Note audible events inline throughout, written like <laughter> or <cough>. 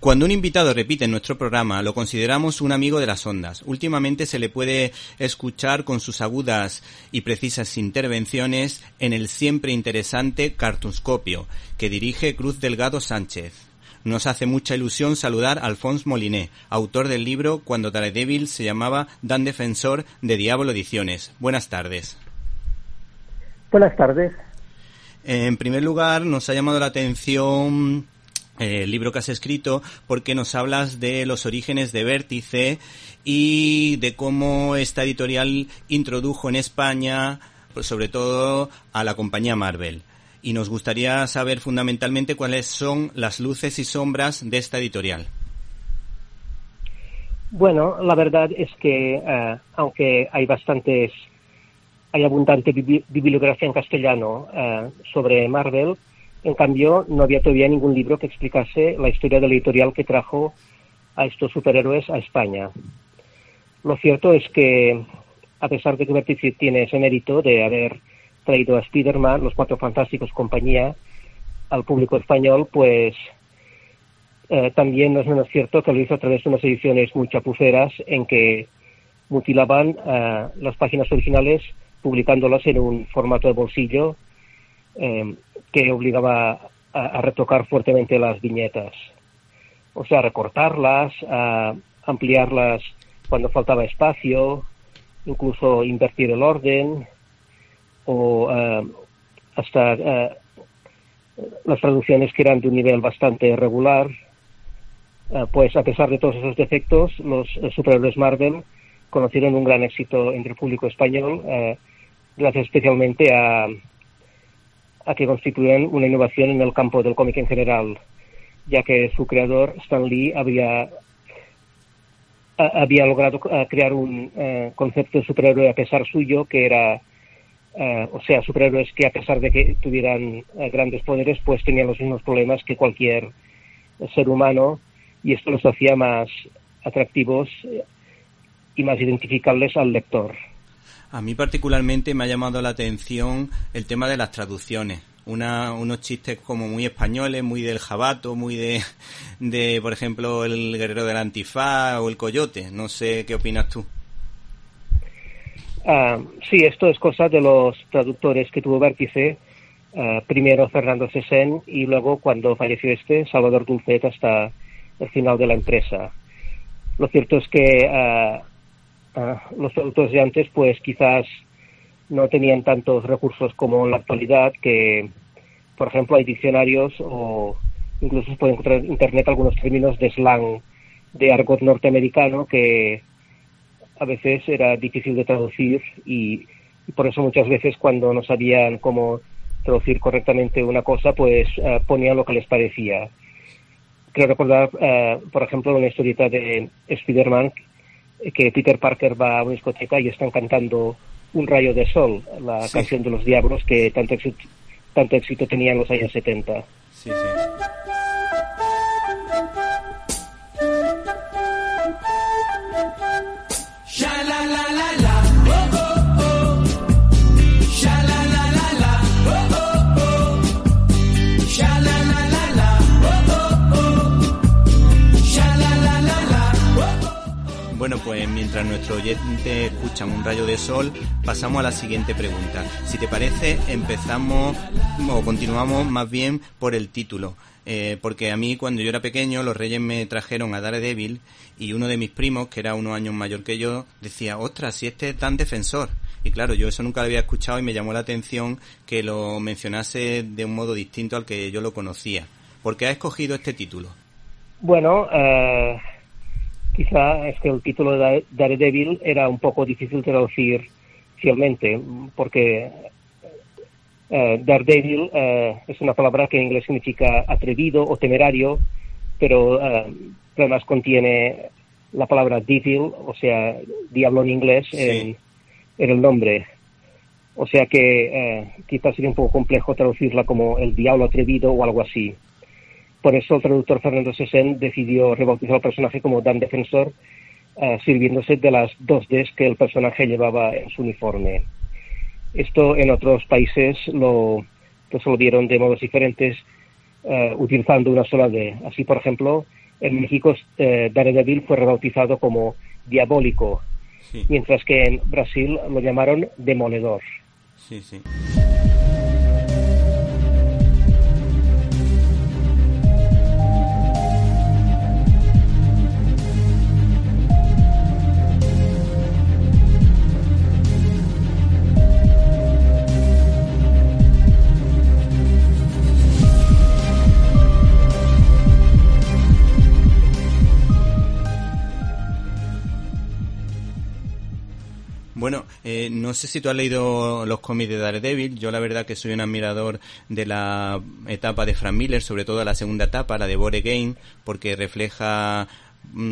Cuando un invitado repite en nuestro programa, lo consideramos un amigo de las ondas. Últimamente se le puede escuchar con sus agudas y precisas intervenciones en el siempre interesante Cartunscopio, que dirige Cruz Delgado Sánchez. Nos hace mucha ilusión saludar a Alphonse Moliné, autor del libro Cuando Daredevil se llamaba Dan Defensor de Diablo Ediciones. Buenas tardes. Buenas tardes. En primer lugar, nos ha llamado la atención eh, el libro que has escrito porque nos hablas de los orígenes de Vértice y de cómo esta editorial introdujo en España, pues sobre todo, a la compañía Marvel. Y nos gustaría saber fundamentalmente cuáles son las luces y sombras de esta editorial. Bueno, la verdad es que eh, aunque hay bastantes, hay abundante bibliografía en castellano eh, sobre Marvel, en cambio, no había todavía ningún libro que explicase la historia de la editorial que trajo a estos superhéroes a España. Lo cierto es que, a pesar de que Vertice tiene ese mérito de haber traído a Spider-Man, los Cuatro Fantásticos, compañía, al público español, pues eh, también no es menos cierto que lo hizo a través de unas ediciones muy chapuceras en que mutilaban eh, las páginas originales publicándolas en un formato de bolsillo eh, que obligaba a, retocar fuertemente las viñetas. O sea, recortarlas, a ampliarlas cuando faltaba espacio, incluso invertir el orden, o eh, hasta eh, las traducciones que eran de un nivel bastante regular. pues a pesar de todos esos defectos, los superhéroes Marvel conocieron un gran éxito entre el público español, gracias especialmente a, a que constituyen una innovación en el campo del cómic en general, ya que su creador, Stan Lee, había, había logrado eh, crear un eh, concepto de superhéroe a pesar suyo, que era, eh, o sea, superhéroes que a pesar de que tuvieran grandes poderes, pues tenían los mismos problemas que cualquier ser humano, y esto los hacía más atractivos y más identificables al lector. A mí particularmente me ha llamado la atención el tema de las traducciones. Unos chistes como muy españoles, muy del jabato, muy de, <laughs> de, por ejemplo, el guerrero del antifaz o el coyote. No sé qué opinas tú. Ah, sí, esto es cosa de los traductores que tuvo Vértice. Ah, primero Fernando Sesen y luego, cuando falleció este, Salvador Dulcet hasta el final de la empresa. Lo cierto es que los productos de antes pues quizás no tenían tantos recursos como en la actualidad que por ejemplo hay diccionarios o incluso se puede encontrar en internet algunos términos de slang de argot norteamericano que a veces era difícil de traducir y, por eso muchas veces cuando no sabían cómo traducir correctamente una cosa pues eh, ponían lo que les parecía. Creo recordar eh, por ejemplo una historieta de Spider-Man que Peter Parker va a una discoteca y están cantando Un rayo de sol, la canción de los diablos que tanto éxito, tanto éxito tenía en los años 70. Sí, sí. Mientras nuestro oyente escucha un rayo de sol, pasamos a la siguiente pregunta. Si te parece, empezamos o continuamos más bien por el título. Eh, porque a mí cuando yo era pequeño los reyes me trajeron a Daredevil y uno de mis primos, que era unos años mayor que yo, decía, ostras, si este es tan defensor. Y claro, yo eso nunca lo había escuchado y me llamó la atención que lo mencionase de un modo distinto al que yo lo conocía. ¿Por qué ha escogido este título? Bueno, eh, quizá es que el título de Daredevil era un poco difícil de traducir fielmente, porque eh, Daredevil eh, es una palabra que en inglés significa atrevido o temerario, pero eh, además contiene la palabra devil, o sea, diablo en inglés, en, el nombre. O sea que quizás sería un poco complejo traducirla como el diablo atrevido o algo así. Por eso el traductor Fernando Sesen decidió rebautizar al personaje como Dan Defensor, eh, sirviéndose de las dos Ds que el personaje llevaba en su uniforme. Esto en otros países lo resolvieron de modos diferentes, eh, utilizando una sola D. Así, por ejemplo, En México, eh, Daredevil fue rebautizado como Diabólico, mientras que en Brasil lo llamaron Demoledor. Sí, sí. Eh, no sé si tú has leído los cómics de Daredevil. Yo la verdad que soy un admirador de la etapa de Frank Miller, sobre todo la segunda etapa, la de Bore Game, porque refleja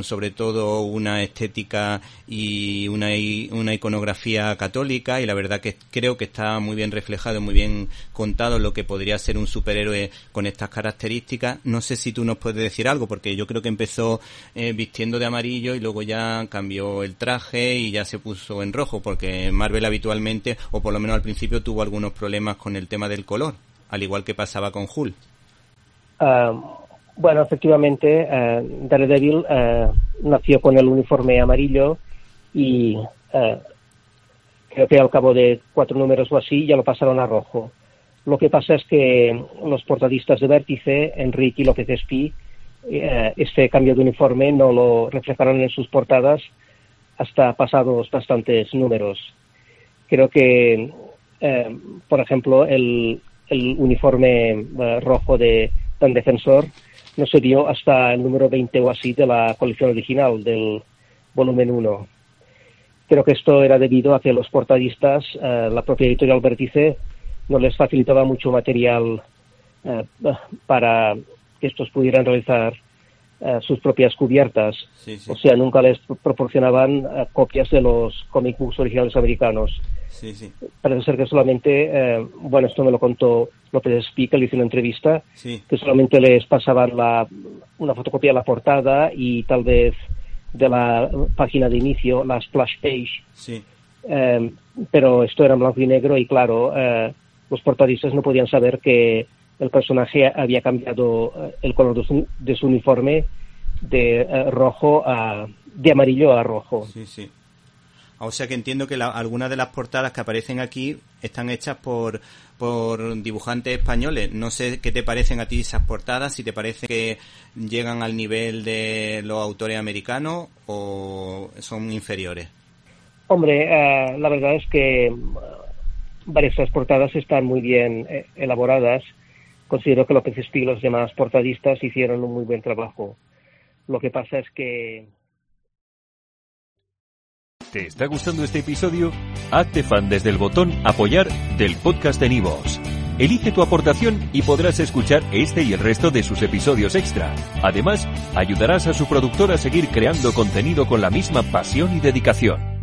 sobre todo una estética y una, una iconografía católica y la verdad que creo que está muy bien reflejado, muy bien contado lo que podría ser un superhéroe con estas características. No sé si tú nos puedes decir algo porque yo creo que empezó eh, vistiendo de amarillo y luego ya cambió el traje y ya se puso en rojo porque Marvel habitualmente o por lo menos al principio tuvo algunos problemas con el tema del color, al igual que pasaba con Hulk. Ah, bueno, efectivamente, eh, Daredevil eh, nació con el uniforme amarillo y eh, creo que al cabo de cuatro números o así ya lo pasaron a rojo. Lo que pasa es que los portadistas de Vértice, Enrique y López Espí, eh, este cambio de uniforme no lo reflejaron en sus portadas hasta pasados bastantes números. Creo que, eh, por ejemplo, el, el uniforme eh, rojo de Dan Defensor no se dio hasta el número 20 o así de la colección original del volumen 1. Creo que esto era debido a que los portadistas, eh, la propia editorial Vértice, no les facilitaba mucho material eh, para que estos pudieran realizar eh, sus propias cubiertas. O sea, nunca les proporcionaban eh, copias de los comic books originales americanos. Parece ser que solamente, eh, bueno, esto me lo contó López Espí, le hizo una entrevista, que solamente les pasaban la, una fotocopia de la portada y tal vez de la página de inicio, la splash page. pero esto era en blanco y negro y claro, los portadistas no podían saber que el personaje había cambiado eh, el color de su, uniforme de eh, rojo a de amarillo a rojo. Sí, sí. O sea que entiendo que algunas de las portadas que aparecen aquí están hechas por, por dibujantes españoles. No sé qué te parecen a ti esas portadas, si te parece que llegan al nivel de los autores americanos o son inferiores. Hombre, eh, la verdad es que varias de las portadas están muy bien elaboradas considero que lo que y los demás portadistas hicieron un muy buen trabajo. Lo que pasa es que... ¿Te está gustando este episodio? Hazte fan desde el botón apoyar del podcast de Nivos. Elige tu aportación y podrás escuchar este y el resto de sus episodios extra. Además, ayudarás a su productor a seguir creando contenido con la misma pasión y dedicación.